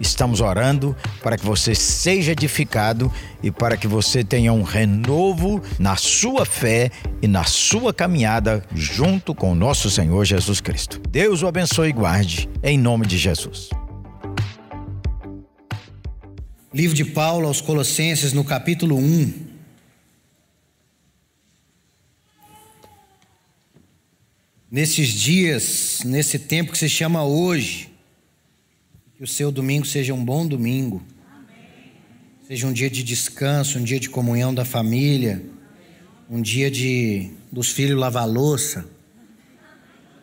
Estamos orando para que você seja edificado e para que você tenha um renovo na sua fé e na sua caminhada junto com o nosso Senhor Jesus Cristo. Deus o abençoe e guarde, em nome de Jesus. Livro de Paulo aos Colossenses, no capítulo 1. Nesses dias, nesse tempo que se chama hoje, que o seu domingo seja um bom domingo, seja um dia de descanso, um dia de comunhão da família, um dia de dos filhos lavar louça,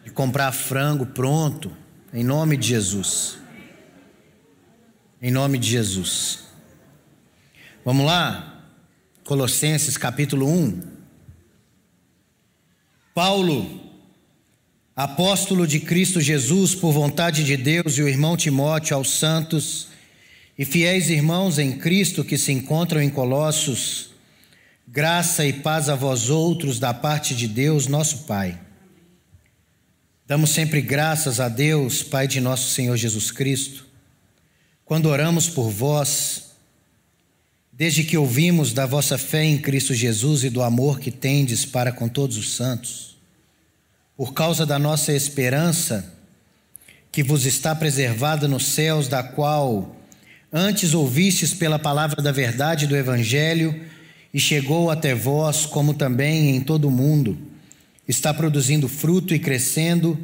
de comprar frango pronto, em nome de Jesus. Em nome de Jesus. Vamos lá? Colossenses capítulo 1. Paulo, apóstolo de Cristo Jesus, por vontade de Deus, e o irmão Timóteo aos santos e fiéis irmãos em Cristo que se encontram em Colossos, graça e paz a vós outros da parte de Deus, nosso Pai. Damos sempre graças a Deus, Pai de nosso Senhor Jesus Cristo, quando oramos por vós, desde que ouvimos da vossa fé em Cristo Jesus e do amor que tendes para com todos os santos por causa da nossa esperança, que vos está preservada nos céus, da qual antes ouvistes pela palavra da verdade do Evangelho, e chegou até vós, como também em todo o mundo, está produzindo fruto e crescendo,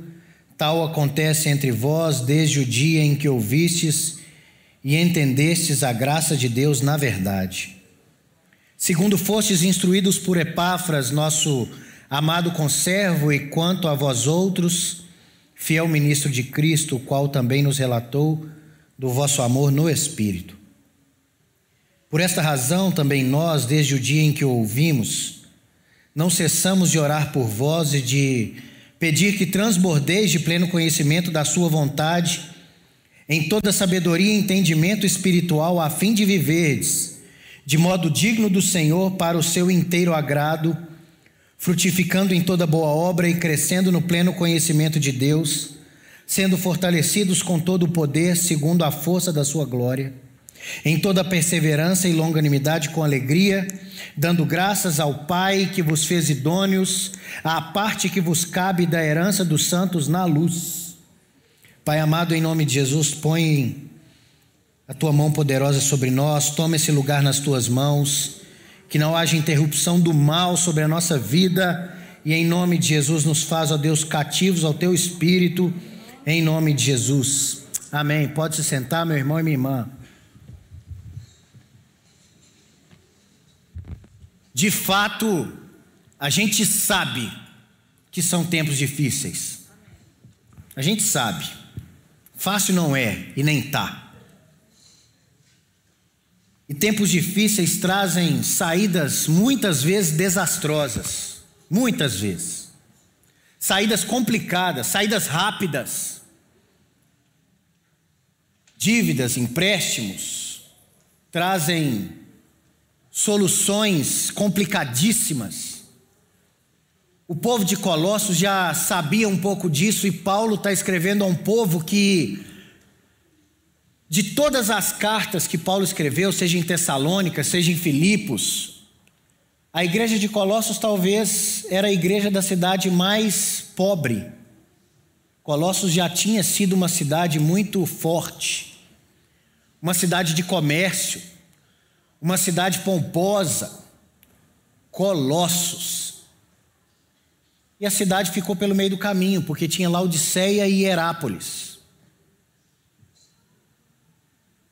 tal acontece entre vós desde o dia em que ouvistes e entendestes a graça de Deus na verdade. Segundo fostes instruídos por Epáfras, nosso amado conservo, e quanto a vós outros, fiel ministro de Cristo, o qual também nos relatou do vosso amor no Espírito. Por esta razão, também nós, desde o dia em que o ouvimos, não cessamos de orar por vós e de pedir que transbordeis de pleno conhecimento da Sua vontade, em toda sabedoria e entendimento espiritual, a fim de viverdes de modo digno do Senhor para o seu inteiro agrado frutificando em toda boa obra e crescendo no pleno conhecimento de Deus, sendo fortalecidos com todo o poder segundo a força da sua glória, em toda perseverança e longanimidade com alegria, dando graças ao Pai que vos fez idôneos à parte que vos cabe da herança dos santos na luz. Pai amado, em nome de Jesus, põe a tua mão poderosa sobre nós, toma esse lugar nas tuas mãos que não haja interrupção do mal sobre a nossa vida, e em nome de Jesus nos faz, ó Deus, cativos ao teu espírito, em nome de Jesus. Amém. Pode se sentar, meu irmão e minha irmã. De fato, a gente sabe que são tempos difíceis. A gente sabe. Fácil não é e nem tá. E tempos difíceis trazem saídas muitas vezes desastrosas, muitas vezes. Saídas complicadas, saídas rápidas. Dívidas, empréstimos trazem soluções complicadíssimas. O povo de Colossos já sabia um pouco disso e Paulo está escrevendo a um povo que de todas as cartas que Paulo escreveu, seja em Tessalônica, seja em Filipos, a igreja de Colossos talvez era a igreja da cidade mais pobre. Colossos já tinha sido uma cidade muito forte, uma cidade de comércio, uma cidade pomposa. Colossos. E a cidade ficou pelo meio do caminho, porque tinha Laodiceia e Herápolis.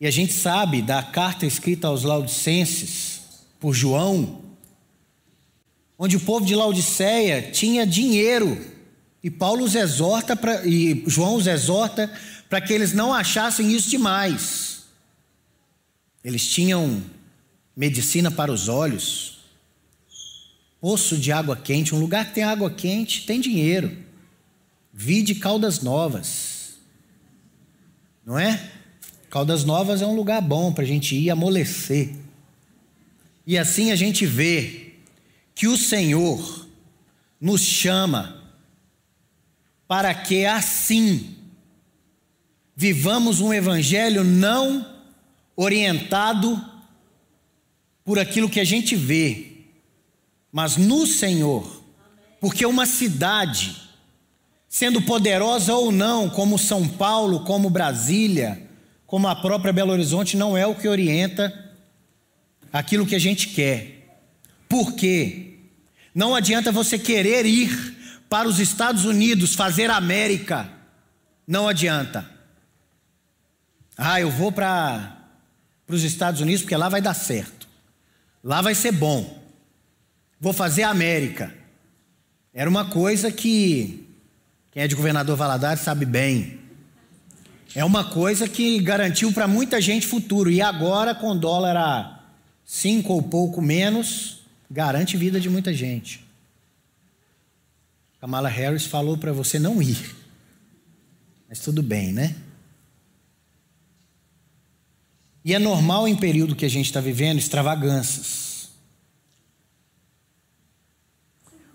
E a gente sabe da carta escrita aos Laodicenses por João, onde o povo de Laodiceia tinha dinheiro e Paulo os exorta pra, e João os exorta para que eles não achassem isso demais. Eles tinham medicina para os olhos, poço de água quente, um lugar que tem água quente tem dinheiro. Vide Caldas Novas. Não é? Caldas Novas é um lugar bom para a gente ir amolecer. E assim a gente vê que o Senhor nos chama para que assim vivamos um evangelho não orientado por aquilo que a gente vê, mas no Senhor. Porque uma cidade, sendo poderosa ou não, como São Paulo, como Brasília, como a própria Belo Horizonte, não é o que orienta aquilo que a gente quer. Por quê? Não adianta você querer ir para os Estados Unidos fazer América. Não adianta. Ah, eu vou para os Estados Unidos porque lá vai dar certo. Lá vai ser bom. Vou fazer América. Era uma coisa que quem é de governador Valadares sabe bem. É uma coisa que garantiu para muita gente futuro. E agora, com dólar a cinco ou pouco menos, garante vida de muita gente. Kamala Harris falou para você não ir. Mas tudo bem, né? E é normal em período que a gente está vivendo extravagâncias.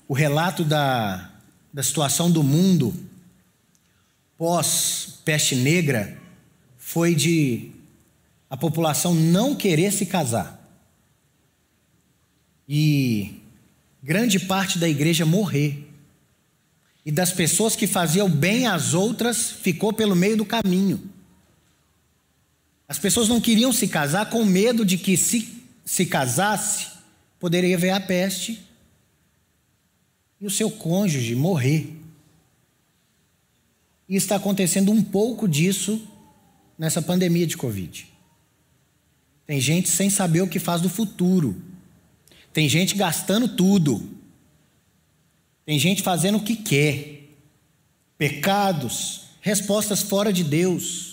O relato da, da situação do mundo pós-peste negra foi de a população não querer se casar. E grande parte da igreja morrer. E das pessoas que faziam bem às outras ficou pelo meio do caminho. As pessoas não queriam se casar com medo de que, se se casasse, poderia ver a peste e o seu cônjuge morrer. E está acontecendo um pouco disso nessa pandemia de Covid. Tem gente sem saber o que faz do futuro. Tem gente gastando tudo. Tem gente fazendo o que quer. Pecados, respostas fora de Deus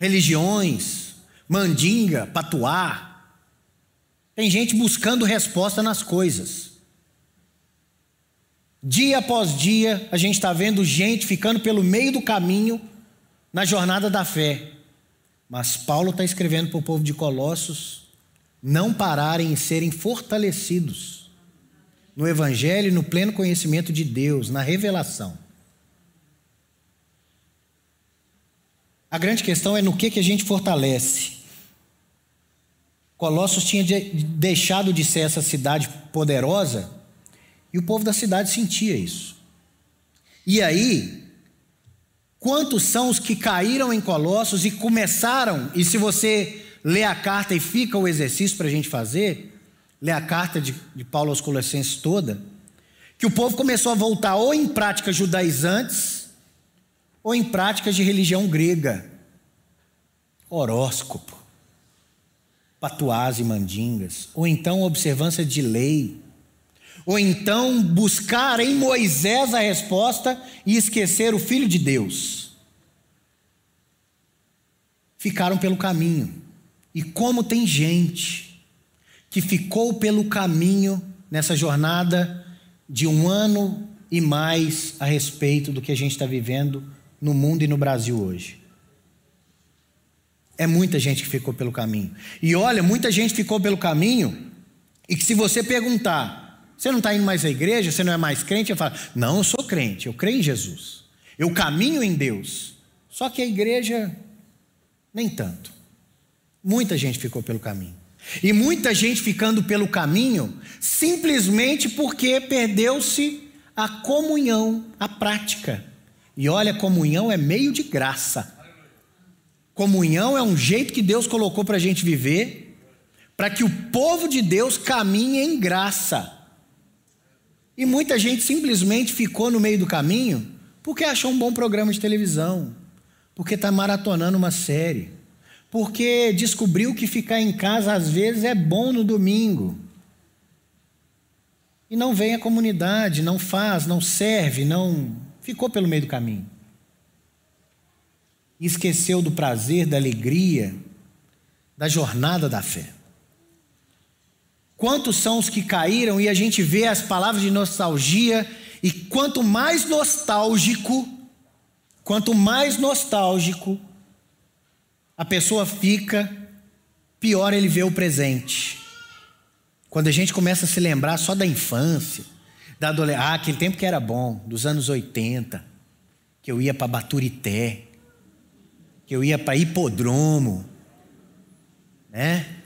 religiões, mandinga, patuá. Tem gente buscando resposta nas coisas. Dia após dia, a gente está vendo gente ficando pelo meio do caminho na jornada da fé. Mas Paulo está escrevendo para o povo de Colossos não pararem e serem fortalecidos no Evangelho no pleno conhecimento de Deus, na revelação. A grande questão é no que, que a gente fortalece. Colossos tinha de, deixado de ser essa cidade poderosa e o povo da cidade sentia isso. E aí, quantos são os que caíram em Colossos e começaram, e se você lê a carta e fica o exercício para a gente fazer, lê a carta de, de Paulo aos Colossenses toda, que o povo começou a voltar ou em práticas judaizantes, ou em práticas de religião grega, horóscopo, patuás e mandingas, ou então observância de lei, ou então buscar em Moisés a resposta e esquecer o Filho de Deus. Ficaram pelo caminho. E como tem gente que ficou pelo caminho nessa jornada de um ano e mais a respeito do que a gente está vivendo no mundo e no Brasil hoje. É muita gente que ficou pelo caminho. E olha, muita gente ficou pelo caminho, e que se você perguntar, você não está indo mais à igreja, você não é mais crente, eu falo, não, eu sou crente, eu creio em Jesus, eu caminho em Deus. Só que a igreja, nem tanto. Muita gente ficou pelo caminho. E muita gente ficando pelo caminho simplesmente porque perdeu-se a comunhão, a prática. E olha, comunhão é meio de graça. Comunhão é um jeito que Deus colocou para a gente viver, para que o povo de Deus caminhe em graça. E muita gente simplesmente ficou no meio do caminho porque achou um bom programa de televisão, porque está maratonando uma série, porque descobriu que ficar em casa às vezes é bom no domingo. E não vem à comunidade, não faz, não serve, não ficou pelo meio do caminho. E esqueceu do prazer, da alegria, da jornada da fé. Quantos são os que caíram e a gente vê as palavras de nostalgia, e quanto mais nostálgico, quanto mais nostálgico a pessoa fica, pior ele vê o presente. Quando a gente começa a se lembrar só da infância, da adolescência, ah, aquele tempo que era bom, dos anos 80, que eu ia para Baturité, que eu ia para Hipodromo, né?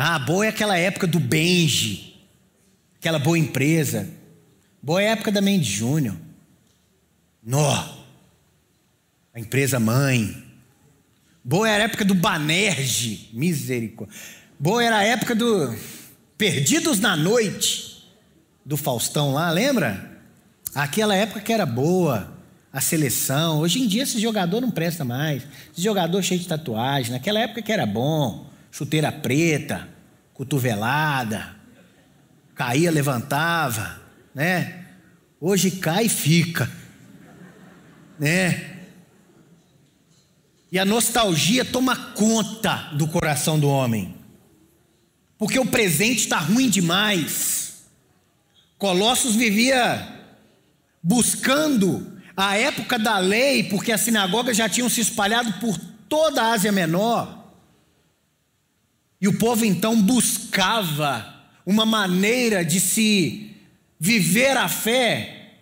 Ah, boa é aquela época do Benji, aquela boa empresa. Boa é a época da Mendes Júnior. Nó, a empresa mãe. Boa era a época do Banerje, misericórdia. Boa era a época do Perdidos na Noite, do Faustão lá, lembra? Aquela época que era boa, a seleção. Hoje em dia esse jogador não presta mais. Esse jogador cheio de tatuagem. Naquela época que era bom, chuteira preta, cotovelada, caía, levantava, né? Hoje cai e fica, né? E a nostalgia toma conta do coração do homem. Porque o presente está ruim demais. Colossos vivia buscando a época da lei, porque as sinagogas já tinham se espalhado por toda a Ásia Menor. E o povo então buscava uma maneira de se viver a fé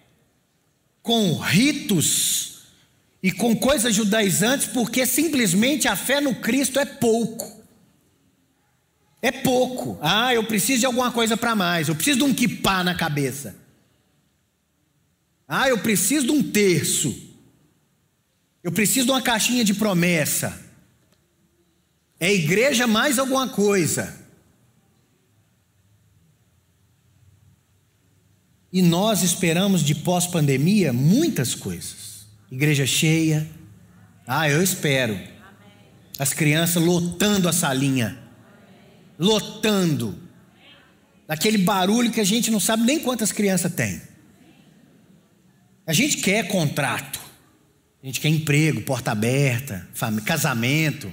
com ritos e com coisas judaizantes, porque simplesmente a fé no Cristo é pouco. É pouco. Ah, eu preciso de alguma coisa para mais. Eu preciso de um kipá na cabeça. Ah, eu preciso de um terço. Eu preciso de uma caixinha de promessa. É igreja mais alguma coisa. E nós esperamos de pós-pandemia muitas coisas. Igreja cheia. Ah, eu espero. As crianças lotando a salinha. Lotando. Daquele barulho que a gente não sabe nem quantas crianças tem. A gente quer contrato. A gente quer emprego, porta aberta, casamento.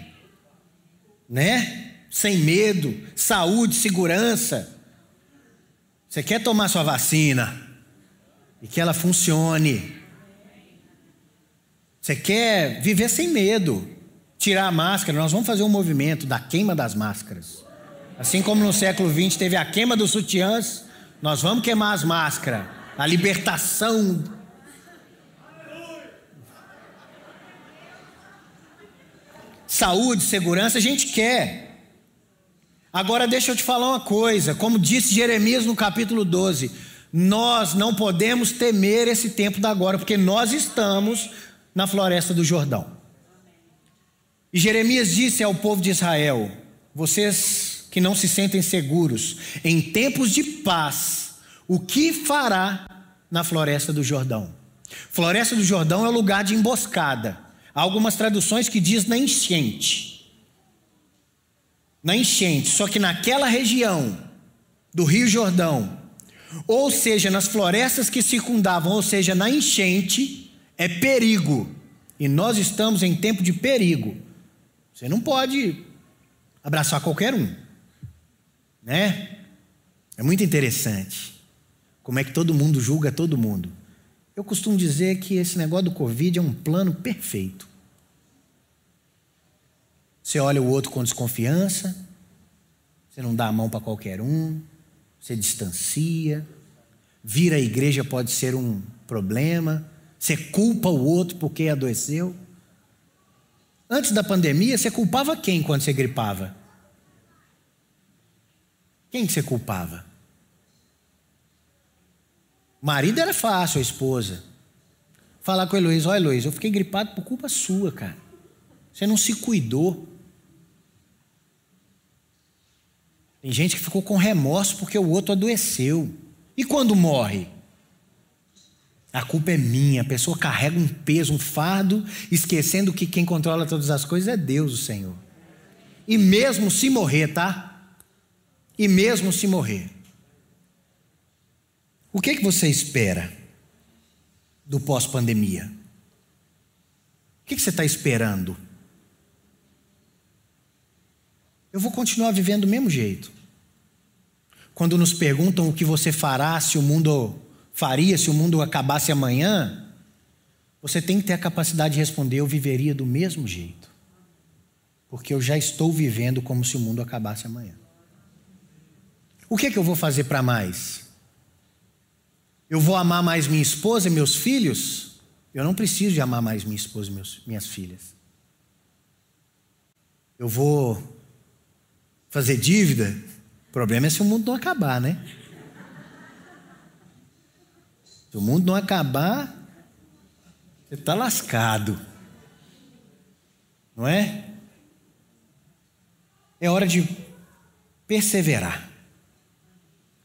Né? Sem medo, saúde, segurança. Você quer tomar sua vacina e que ela funcione. Você quer viver sem medo, tirar a máscara. Nós vamos fazer um movimento da queima das máscaras. Assim como no século XX teve a queima dos sutiãs, nós vamos queimar as máscaras. A libertação. Saúde, segurança, a gente quer. Agora deixa eu te falar uma coisa, como disse Jeremias no capítulo 12, nós não podemos temer esse tempo da agora, porque nós estamos na floresta do Jordão. E Jeremias disse ao povo de Israel: Vocês que não se sentem seguros, em tempos de paz, o que fará na floresta do Jordão? Floresta do Jordão é o lugar de emboscada. Há algumas traduções que diz na enchente. Na enchente, só que naquela região do Rio Jordão, ou seja, nas florestas que circundavam, ou seja, na enchente, é perigo. E nós estamos em tempo de perigo. Você não pode abraçar qualquer um. Né? É muito interessante. Como é que todo mundo julga todo mundo. Eu costumo dizer que esse negócio do Covid é um plano perfeito. Você olha o outro com desconfiança, você não dá a mão para qualquer um, você distancia, vir à igreja pode ser um problema, você culpa o outro porque adoeceu? Antes da pandemia, você culpava quem quando você gripava? Quem que você culpava? Marido era fácil, a esposa. Falar com a Heloísa, olha Heloísa, eu fiquei gripado por culpa sua, cara. Você não se cuidou. Tem gente que ficou com remorso porque o outro adoeceu. E quando morre? A culpa é minha. A pessoa carrega um peso, um fardo, esquecendo que quem controla todas as coisas é Deus, o Senhor. E mesmo se morrer, tá? E mesmo se morrer. O que, é que você espera do pós-pandemia? O que, é que você está esperando? Eu vou continuar vivendo do mesmo jeito. Quando nos perguntam o que você fará se o mundo faria se o mundo acabasse amanhã? você tem que ter a capacidade de responder: eu viveria do mesmo jeito. Porque eu já estou vivendo como se o mundo acabasse amanhã. O que é que eu vou fazer para mais? Eu vou amar mais minha esposa e meus filhos? Eu não preciso de amar mais minha esposa e meus, minhas filhas. Eu vou fazer dívida? O problema é se o mundo não acabar, né? Se o mundo não acabar, você está lascado. Não é? É hora de perseverar.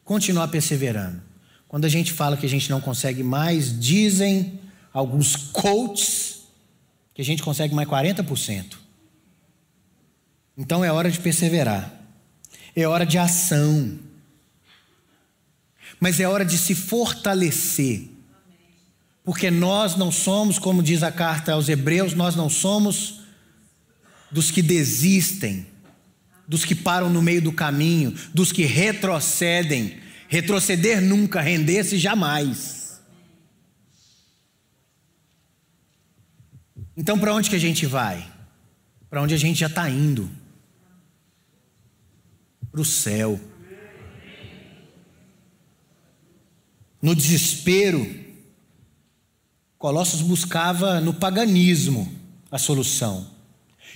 Continuar perseverando. Quando a gente fala que a gente não consegue mais, dizem alguns coaches que a gente consegue mais 40%. Então é hora de perseverar. É hora de ação. Mas é hora de se fortalecer porque nós não somos, como diz a carta aos Hebreus, nós não somos dos que desistem, dos que param no meio do caminho, dos que retrocedem. Retroceder nunca, render-se jamais. Então, para onde que a gente vai? Para onde a gente já está indo? Para o céu. No desespero, Colossos buscava no paganismo a solução.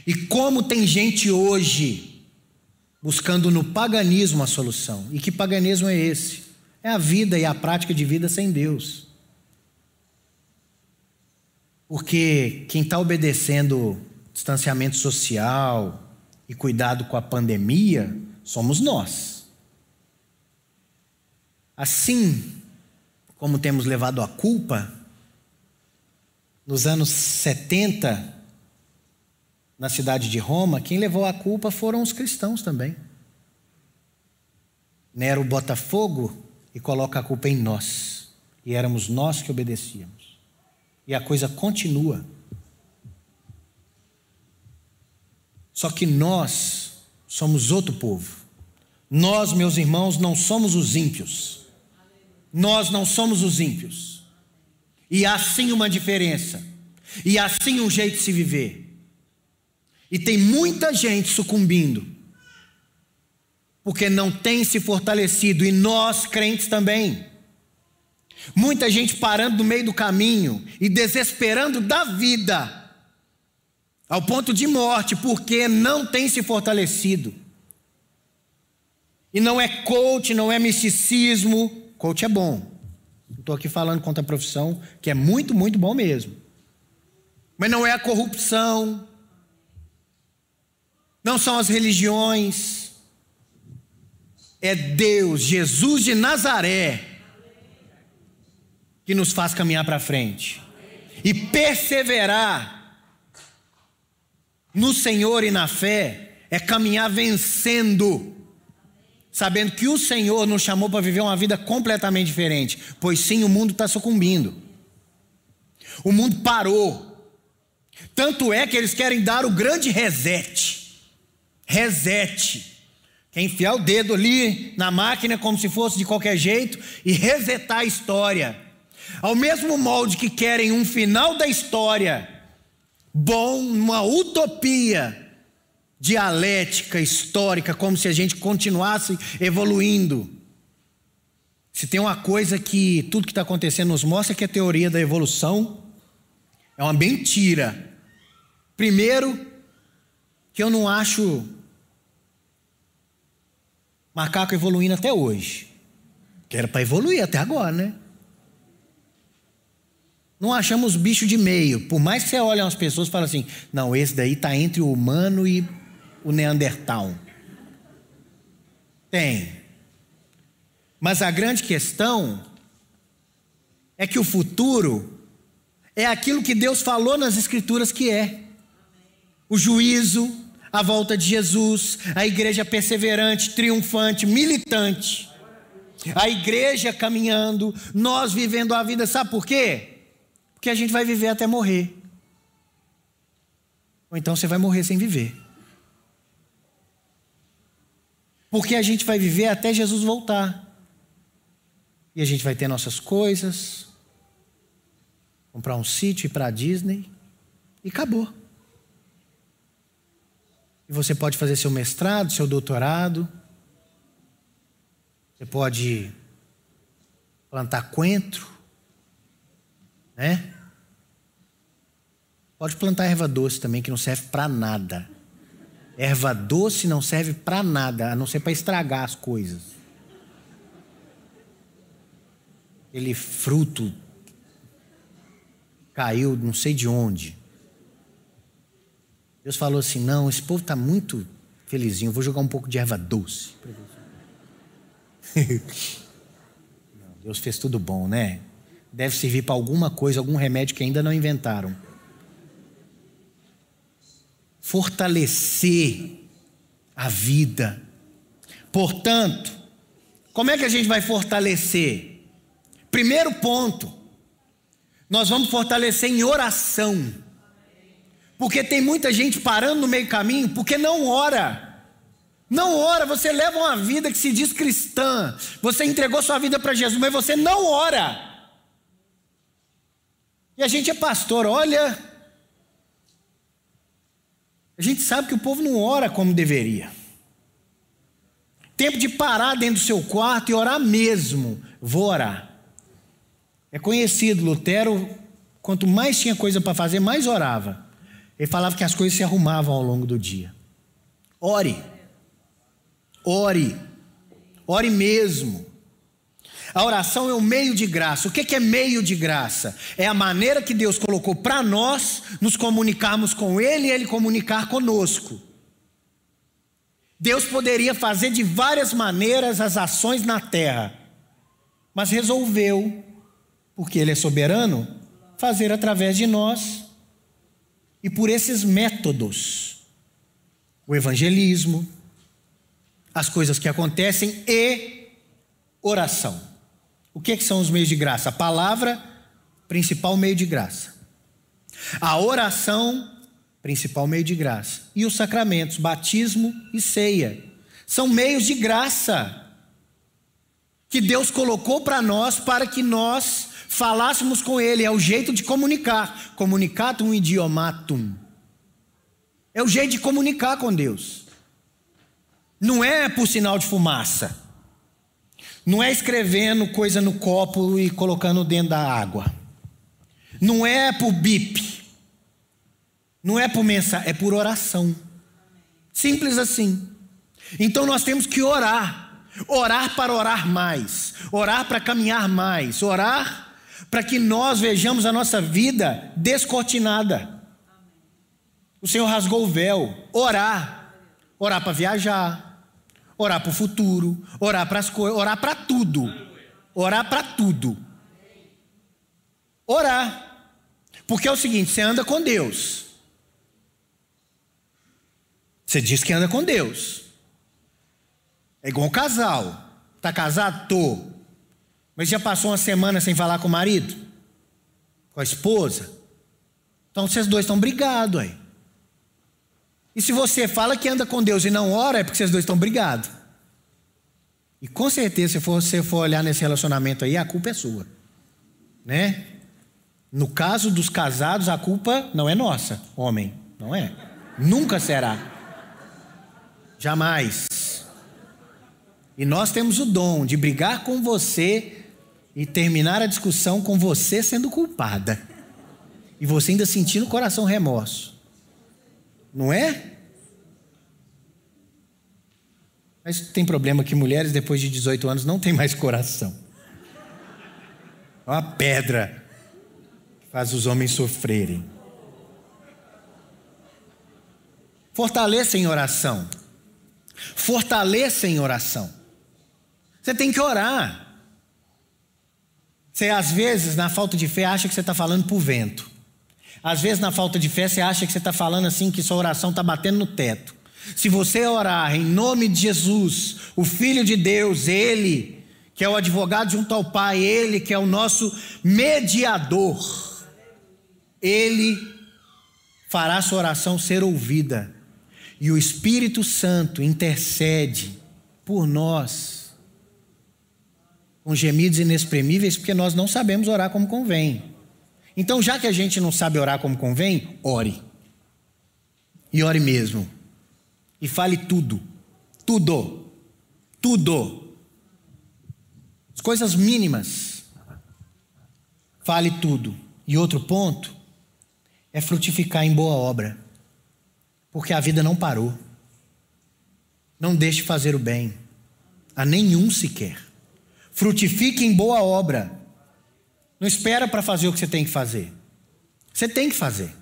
E como tem gente hoje buscando no paganismo a solução? E que paganismo é esse? É a vida e a prática de vida sem Deus. Porque quem está obedecendo distanciamento social e cuidado com a pandemia somos nós. Assim como temos levado a culpa, nos anos 70, na cidade de Roma, quem levou a culpa foram os cristãos também. Nero bota fogo e coloca a culpa em nós. E éramos nós que obedecíamos. E a coisa continua. Só que nós somos outro povo. Nós, meus irmãos, não somos os ímpios. Nós não somos os ímpios. E há sim uma diferença. E há sim um jeito de se viver. E tem muita gente sucumbindo. Porque não tem se fortalecido. E nós, crentes também. Muita gente parando no meio do caminho e desesperando da vida, ao ponto de morte, porque não tem se fortalecido. E não é coach, não é misticismo. Coach é bom, Estou aqui falando contra a profissão, que é muito, muito bom mesmo. Mas não é a corrupção, não são as religiões, é Deus, Jesus de Nazaré, que nos faz caminhar para frente e perseverar no Senhor e na fé é caminhar vencendo sabendo que o Senhor nos chamou para viver uma vida completamente diferente, pois sim, o mundo está sucumbindo. O mundo parou. Tanto é que eles querem dar o grande reset. Reset. Quer enfiar o dedo ali na máquina como se fosse de qualquer jeito e resetar a história. Ao mesmo molde que querem um final da história bom, uma utopia, dialética, histórica, como se a gente continuasse evoluindo. Se tem uma coisa que tudo que está acontecendo nos mostra é que a teoria da evolução é uma mentira. Primeiro, que eu não acho macaco evoluindo até hoje. Que era para evoluir até agora, né? Não achamos bicho de meio. Por mais que você olhe umas pessoas e fale assim, não, esse daí está entre o humano e o Neandertal? Tem. Mas a grande questão é que o futuro é aquilo que Deus falou nas Escrituras que é: o juízo, a volta de Jesus, a igreja perseverante, triunfante, militante, a igreja caminhando, nós vivendo a vida, sabe por quê? Porque a gente vai viver até morrer. Ou então você vai morrer sem viver. Porque a gente vai viver até Jesus voltar. E a gente vai ter nossas coisas. comprar um sítio, ir para a Disney e acabou. E você pode fazer seu mestrado, seu doutorado. Você pode plantar coentro, né? Pode plantar erva doce também, que não serve para nada. Erva doce não serve para nada, a não ser para estragar as coisas. Aquele fruto caiu não sei de onde. Deus falou assim: não, esse povo está muito felizinho, vou jogar um pouco de erva doce. Deus fez tudo bom, né? Deve servir para alguma coisa, algum remédio que ainda não inventaram. Fortalecer a vida. Portanto, como é que a gente vai fortalecer? Primeiro ponto, nós vamos fortalecer em oração. Porque tem muita gente parando no meio caminho porque não ora. Não ora, você leva uma vida que se diz cristã. Você entregou sua vida para Jesus, mas você não ora. E a gente é pastor, olha. A gente sabe que o povo não ora como deveria. Tempo de parar dentro do seu quarto e orar mesmo. Vou orar. É conhecido, Lutero, quanto mais tinha coisa para fazer, mais orava. Ele falava que as coisas se arrumavam ao longo do dia. Ore. Ore. Ore mesmo. A oração é um meio de graça. O que é meio de graça? É a maneira que Deus colocou para nós nos comunicarmos com Ele e Ele comunicar conosco. Deus poderia fazer de várias maneiras as ações na terra, mas resolveu, porque Ele é soberano, fazer através de nós e por esses métodos o evangelismo, as coisas que acontecem e oração. O que, é que são os meios de graça? A palavra, principal meio de graça. A oração, principal meio de graça. E os sacramentos, batismo e ceia. São meios de graça que Deus colocou para nós para que nós falássemos com Ele. É o jeito de comunicar. Comunicatum idiomatum. É o jeito de comunicar com Deus. Não é por sinal de fumaça. Não é escrevendo coisa no copo e colocando dentro da água. Não é por bip. Não é por mensagem, é por oração. Simples assim. Então nós temos que orar. Orar para orar mais. Orar para caminhar mais. Orar para que nós vejamos a nossa vida descortinada. O Senhor rasgou o véu. Orar. Orar para viajar orar para o futuro, orar para as coisas, orar para tudo. Orar para tudo. Orar. Porque é o seguinte: você anda com Deus. Você diz que anda com Deus. É igual um casal. Está casado? Tô. Mas já passou uma semana sem falar com o marido? Com a esposa? Então vocês dois estão brigados aí. E se você fala que anda com Deus e não ora, é porque vocês dois estão brigados. E com certeza, se você for olhar nesse relacionamento aí, a culpa é sua. Né? No caso dos casados, a culpa não é nossa, homem, não é. Nunca será. Jamais. E nós temos o dom de brigar com você e terminar a discussão com você sendo culpada. E você ainda sentindo o coração remorso. Não é? Mas tem problema que mulheres depois de 18 anos não têm mais coração. É uma pedra que faz os homens sofrerem. Fortaleça em oração. Fortaleça em oração. Você tem que orar. Você, às vezes, na falta de fé, acha que você está falando para o vento. Às vezes, na falta de fé, você acha que você está falando assim, que sua oração está batendo no teto. Se você orar em nome de Jesus, o Filho de Deus, Ele, que é o advogado junto ao Pai, Ele que é o nosso mediador, Ele fará sua oração ser ouvida. E o Espírito Santo intercede por nós, com gemidos inexprimíveis, porque nós não sabemos orar como convém. Então, já que a gente não sabe orar como convém, ore. E ore mesmo. E fale tudo. Tudo. Tudo. As coisas mínimas. Fale tudo. E outro ponto é frutificar em boa obra. Porque a vida não parou. Não deixe fazer o bem a nenhum sequer. Frutifique em boa obra. Não espera para fazer o que você tem que fazer. Você tem que fazer.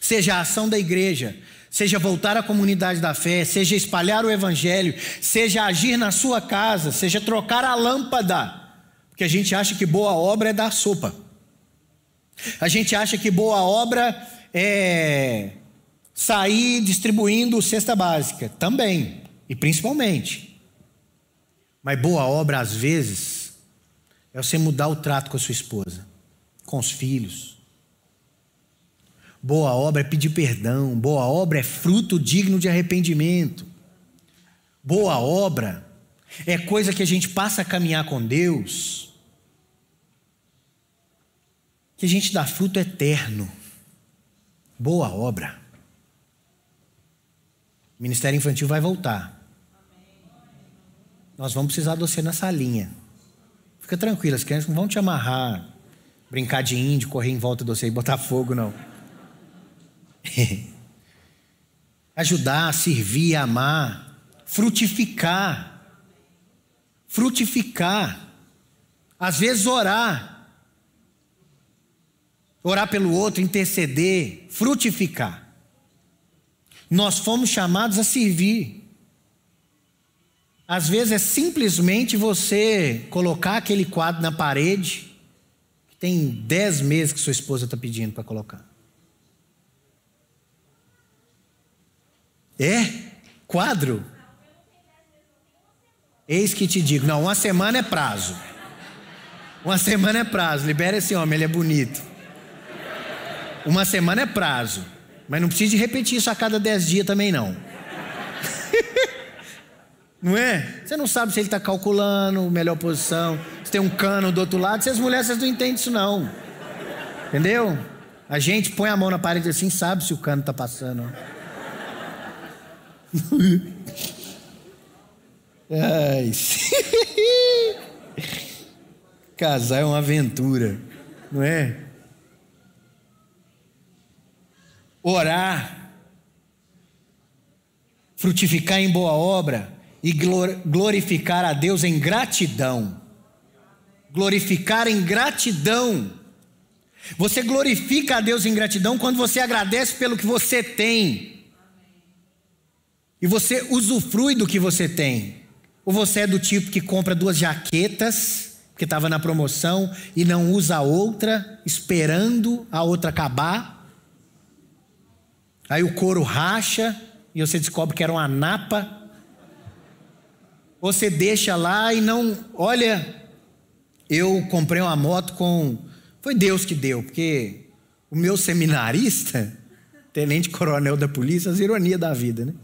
Seja a ação da igreja, seja voltar à comunidade da fé, seja espalhar o evangelho, seja agir na sua casa, seja trocar a lâmpada. Porque a gente acha que boa obra é dar sopa. A gente acha que boa obra é sair distribuindo cesta básica. Também, e principalmente. Mas boa obra, às vezes, é você mudar o trato com a sua esposa, com os filhos. Boa obra é pedir perdão. Boa obra é fruto digno de arrependimento. Boa obra é coisa que a gente passa a caminhar com Deus que a gente dá fruto eterno. Boa obra. O Ministério Infantil vai voltar. Nós vamos precisar de você na salinha. Fica tranquilo, as crianças não vão te amarrar, brincar de índio, correr em volta de você e botar fogo, não. Ajudar, servir, amar, frutificar. Frutificar. Às vezes orar orar pelo outro, interceder, frutificar. Nós fomos chamados a servir. Às vezes é simplesmente você colocar aquele quadro na parede, que tem dez meses que sua esposa está pedindo para colocar. É? Quadro? Eis que te digo. Não, uma semana é prazo. Uma semana é prazo. Libera esse homem, ele é bonito. Uma semana é prazo. Mas não precisa repetir isso a cada dez dias também, não. não é? Você não sabe se ele está calculando melhor posição, se tem um cano do outro lado. Se as mulheres vocês não entendem isso, não. Entendeu? A gente põe a mão na parede assim, sabe se o cano está passando. Ai. Casar é uma aventura, não é? orar, frutificar em boa obra e glorificar a Deus em gratidão. Glorificar em gratidão. Você glorifica a Deus em gratidão quando você agradece pelo que você tem. E você usufrui do que você tem. Ou você é do tipo que compra duas jaquetas, que estava na promoção, e não usa a outra, esperando a outra acabar. Aí o couro racha e você descobre que era uma napa. Você deixa lá e não. Olha, eu comprei uma moto com. Foi Deus que deu, porque o meu seminarista, tenente coronel da polícia, as ironias da vida, né?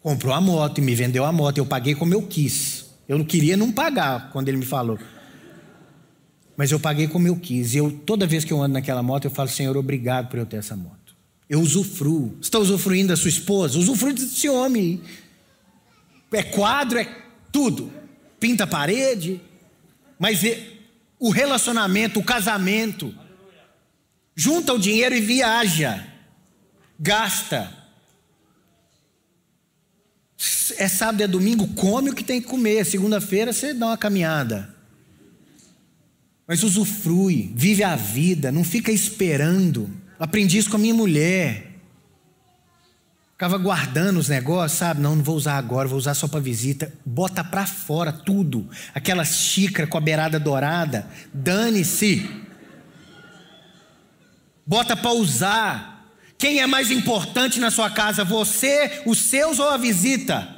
Comprou a moto e me vendeu a moto. Eu paguei como eu quis. Eu não queria não pagar quando ele me falou. Mas eu paguei como eu quis. Eu, toda vez que eu ando naquela moto, eu falo, Senhor, obrigado por eu ter essa moto. Eu usufruo. Está usufruindo da sua esposa? Usufrui desse homem. É quadro, é tudo. Pinta a parede. Mas o relacionamento, o casamento. Junta o dinheiro e viaja. Gasta. É sábado, é domingo, come o que tem que comer. Segunda-feira você dá uma caminhada. Mas usufrui, vive a vida, não fica esperando. Aprendi isso com a minha mulher. Ficava guardando os negócios, sabe? Não, não vou usar agora, vou usar só para visita. Bota para fora tudo. Aquela xícara com a beirada dourada. Dane-se. Bota para usar. Quem é mais importante na sua casa? Você, os seus ou a visita?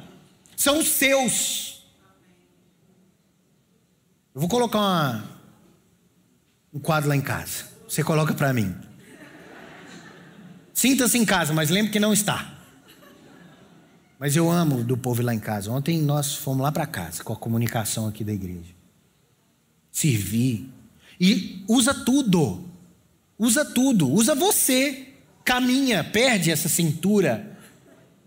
São os seus. Eu vou colocar uma, um quadro lá em casa. Você coloca para mim. Sinta-se em casa, mas lembre que não está. Mas eu amo do povo lá em casa. Ontem nós fomos lá para casa com a comunicação aqui da igreja. Servir. E usa tudo. Usa tudo, usa você. Caminha, perde essa cintura,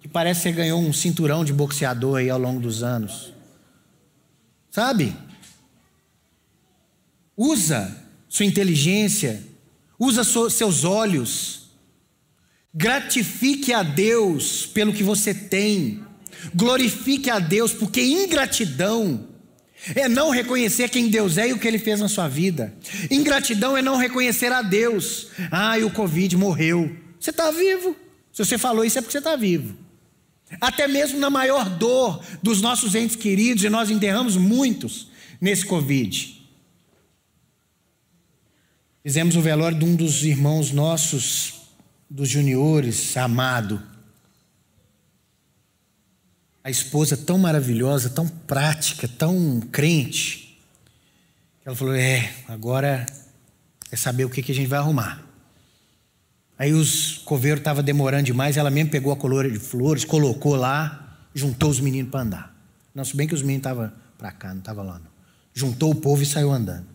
que parece que você ganhou um cinturão de boxeador aí ao longo dos anos. Sabe? Usa sua inteligência, usa seus olhos. Gratifique a Deus pelo que você tem. Glorifique a Deus, porque ingratidão é não reconhecer quem Deus é e o que Ele fez na sua vida. Ingratidão é não reconhecer a Deus. Ah, o Covid morreu. Você está vivo. Se você falou isso é porque você está vivo. Até mesmo na maior dor dos nossos entes queridos, e nós enterramos muitos nesse Covid. Fizemos o velório de um dos irmãos nossos, dos juniores, amado a esposa tão maravilhosa, tão prática, tão crente. Ela falou: É, agora é saber o que, que a gente vai arrumar. Aí os coveiros estavam demorando demais, ela mesmo pegou a colora de flores, colocou lá, juntou os meninos para andar. Não, se bem que os meninos estavam para cá, não estavam lá. Não. Juntou o povo e saiu andando.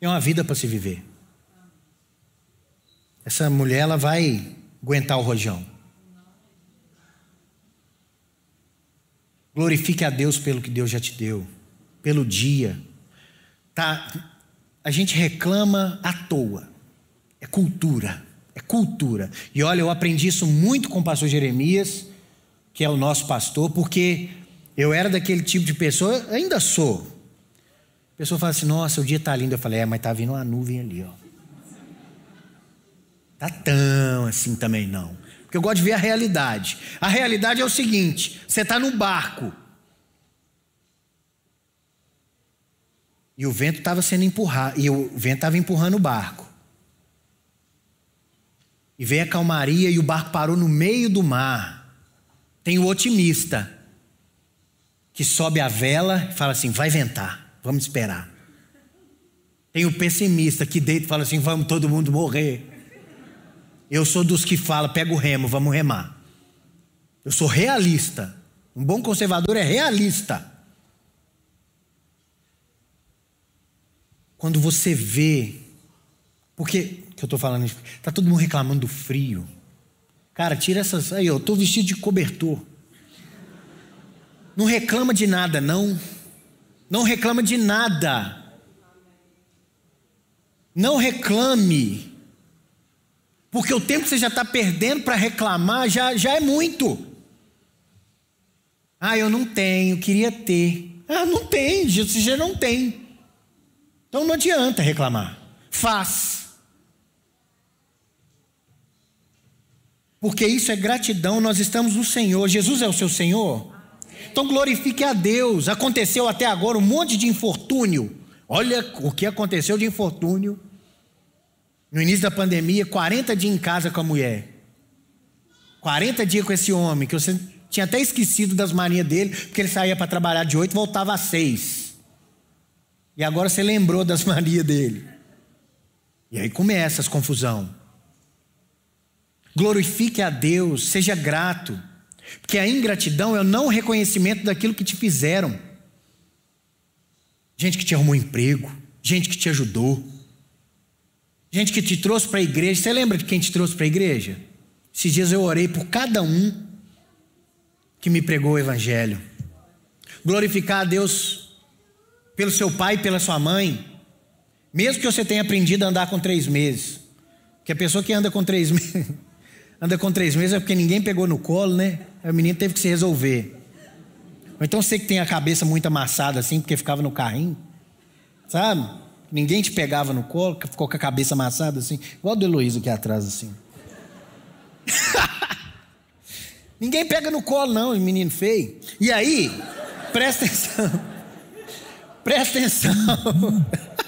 É uma vida para se viver. Essa mulher, ela vai aguentar o rojão. Glorifique a Deus pelo que Deus já te deu, pelo dia. Tá? A gente reclama à toa. É cultura, é cultura. E olha, eu aprendi isso muito com o pastor Jeremias, que é o nosso pastor, porque eu era daquele tipo de pessoa, ainda sou. A pessoa fala assim: "Nossa, o dia está lindo". Eu falei: "É, mas tá vindo uma nuvem ali, ó". Tá tão assim também não. Porque eu gosto de ver a realidade. A realidade é o seguinte: você está no barco. E o vento estava sendo empurrado, e o vento estava empurrando o barco. E veio a calmaria e o barco parou no meio do mar. Tem o otimista que sobe a vela e fala assim: vai ventar, vamos esperar. Tem o pessimista que deita e fala assim: vamos todo mundo morrer. Eu sou dos que fala, pega o remo, vamos remar. Eu sou realista. Um bom conservador é realista. Quando você vê, porque que eu estou falando isso? Está todo mundo reclamando do frio. Cara, tira essas. Aí, eu estou vestido de cobertor. Não reclama de nada, não. Não reclama de nada. Não reclame. Porque o tempo que você já está perdendo para reclamar já, já é muito. Ah, eu não tenho, queria ter. Ah, não tem, você já não tem. Então não adianta reclamar. Faz. Porque isso é gratidão, nós estamos no Senhor. Jesus é o seu Senhor? Então glorifique a Deus. Aconteceu até agora um monte de infortúnio. Olha o que aconteceu de infortúnio no início da pandemia, 40 dias em casa com a mulher. 40 dias com esse homem, que você tinha até esquecido das manias dele, porque ele saía para trabalhar de 8 e voltava às 6. E agora você lembrou das manias dele. E aí começa as confusão. Glorifique a Deus, seja grato. Porque a ingratidão é o não reconhecimento daquilo que te fizeram. Gente que te arrumou emprego, gente que te ajudou, Gente que te trouxe para a igreja. Você lembra de quem te trouxe para a igreja? Esses dias eu orei por cada um que me pregou o evangelho. Glorificar a Deus pelo seu pai e pela sua mãe. Mesmo que você tenha aprendido a andar com três meses. Porque a pessoa que anda com três meses. anda com três meses é porque ninguém pegou no colo, né? Aí o menino teve que se resolver. Ou então você que tem a cabeça muito amassada assim, porque ficava no carrinho. Sabe? Ninguém te pegava no colo, ficou com a cabeça amassada assim, igual do Heloísa aqui atrás assim. Ninguém pega no colo, não, menino feio. E aí, presta atenção. Presta atenção.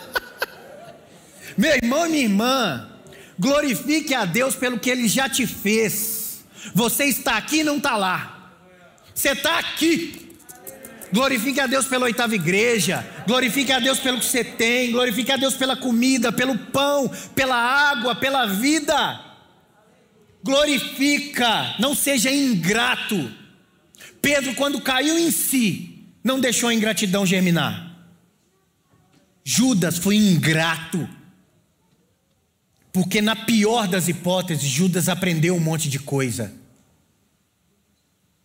Meu irmão e minha irmã, glorifique a Deus pelo que Ele já te fez. Você está aqui e não está lá. Você está aqui. Glorifique a Deus pela oitava igreja. Glorifique a Deus pelo que você tem. Glorifique a Deus pela comida, pelo pão, pela água, pela vida. Glorifica, não seja ingrato. Pedro, quando caiu em si, não deixou a ingratidão germinar. Judas foi ingrato. Porque na pior das hipóteses, Judas aprendeu um monte de coisa.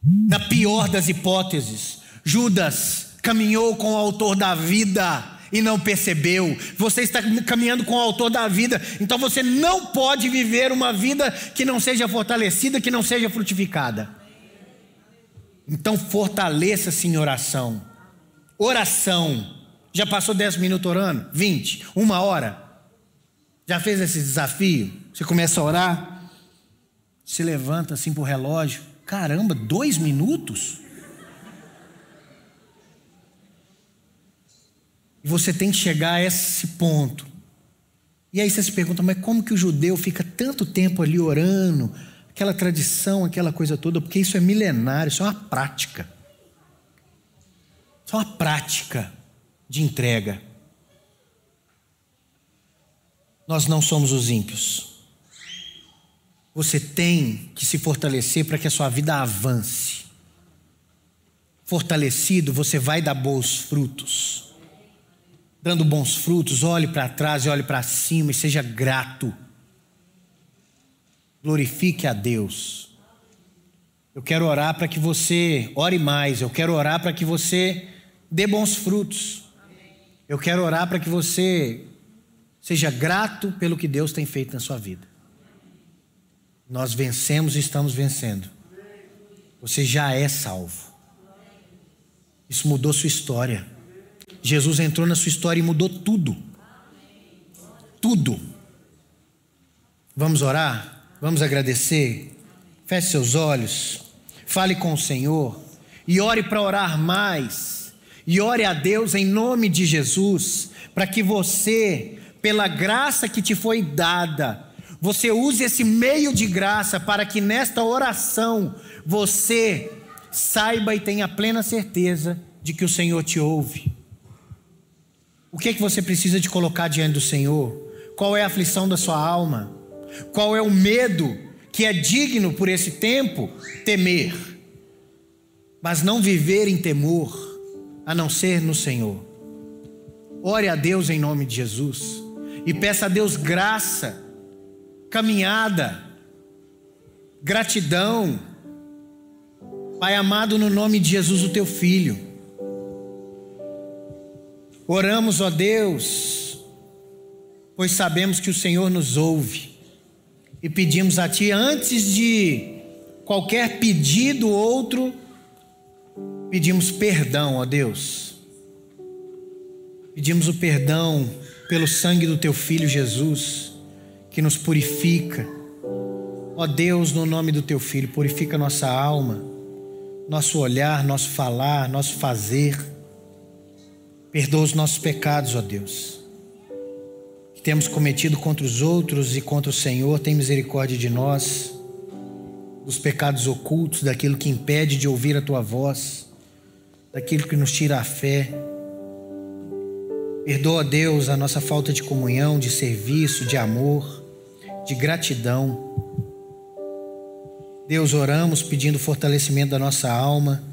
Na pior das hipóteses, Judas caminhou com o autor da vida e não percebeu. Você está caminhando com o autor da vida, então você não pode viver uma vida que não seja fortalecida, que não seja frutificada. Então fortaleça-se em oração. Oração. Já passou 10 minutos orando? 20? Uma hora? Já fez esse desafio? Você começa a orar, se levanta assim para o relógio. Caramba, dois minutos? E você tem que chegar a esse ponto. E aí você se pergunta, mas como que o judeu fica tanto tempo ali orando, aquela tradição, aquela coisa toda? Porque isso é milenário, isso é uma prática. Isso é uma prática de entrega. Nós não somos os ímpios. Você tem que se fortalecer para que a sua vida avance. Fortalecido, você vai dar bons frutos dando bons frutos, olhe para trás e olhe para cima e seja grato. Glorifique a Deus. Eu quero orar para que você ore mais, eu quero orar para que você dê bons frutos. Eu quero orar para que você seja grato pelo que Deus tem feito na sua vida. Nós vencemos e estamos vencendo. Você já é salvo. Isso mudou sua história. Jesus entrou na sua história e mudou tudo. Tudo. Vamos orar? Vamos agradecer? Feche seus olhos. Fale com o Senhor. E ore para orar mais. E ore a Deus em nome de Jesus. Para que você, pela graça que te foi dada, você use esse meio de graça para que nesta oração você saiba e tenha plena certeza de que o Senhor te ouve. O que é que você precisa de colocar diante do Senhor? Qual é a aflição da sua alma? Qual é o medo que é digno por esse tempo temer? Mas não viver em temor, a não ser no Senhor. Ore a Deus em nome de Jesus e peça a Deus graça, caminhada, gratidão. Pai amado, no nome de Jesus, o teu filho. Oramos, ó Deus, pois sabemos que o Senhor nos ouve e pedimos a Ti, antes de qualquer pedido outro, pedimos perdão, ó Deus. Pedimos o perdão pelo sangue do Teu Filho Jesus, que nos purifica. Ó Deus, no nome do Teu Filho, purifica nossa alma, nosso olhar, nosso falar, nosso fazer Perdoa os nossos pecados, ó Deus, que temos cometido contra os outros e contra o Senhor. Tem misericórdia de nós, dos pecados ocultos, daquilo que impede de ouvir a tua voz, daquilo que nos tira a fé. Perdoa, Deus, a nossa falta de comunhão, de serviço, de amor, de gratidão. Deus, oramos pedindo fortalecimento da nossa alma.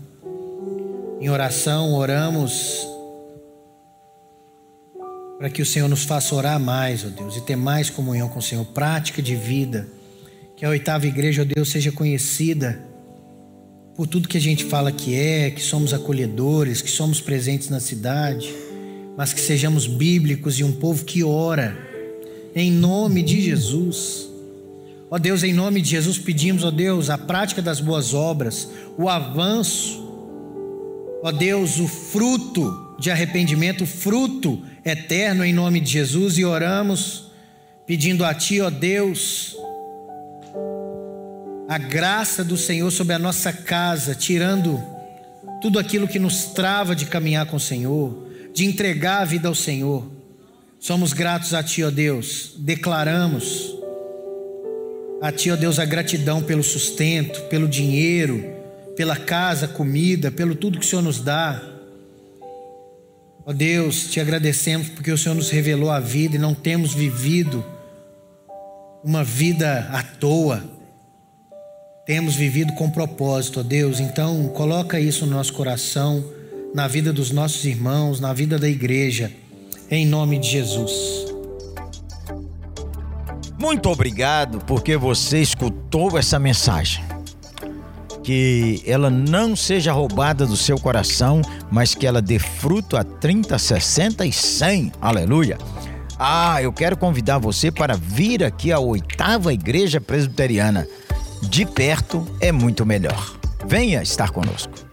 Em oração, oramos para que o Senhor nos faça orar mais, ó Deus, e ter mais comunhão com o Senhor, prática de vida. Que a oitava igreja, ó Deus, seja conhecida por tudo que a gente fala que é, que somos acolhedores, que somos presentes na cidade, mas que sejamos bíblicos e um povo que ora, em nome de Jesus. Ó Deus, em nome de Jesus pedimos, ó Deus, a prática das boas obras, o avanço, ó Deus, o fruto de arrependimento, o fruto eterno em nome de Jesus e oramos pedindo a Ti, ó Deus, a graça do Senhor sobre a nossa casa, tirando tudo aquilo que nos trava de caminhar com o Senhor, de entregar a vida ao Senhor. Somos gratos a Ti, ó Deus, declaramos a Ti, ó Deus, a gratidão pelo sustento, pelo dinheiro, pela casa, comida, pelo tudo que o Senhor nos dá. Ó oh Deus, te agradecemos porque o Senhor nos revelou a vida e não temos vivido uma vida à toa. Temos vivido com propósito, ó oh Deus. Então, coloca isso no nosso coração, na vida dos nossos irmãos, na vida da igreja, em nome de Jesus. Muito obrigado porque você escutou essa mensagem. Que ela não seja roubada do seu coração, mas que ela dê fruto a 30, 60 e 100. Aleluia. Ah, eu quero convidar você para vir aqui à oitava igreja presbiteriana. De perto é muito melhor. Venha estar conosco.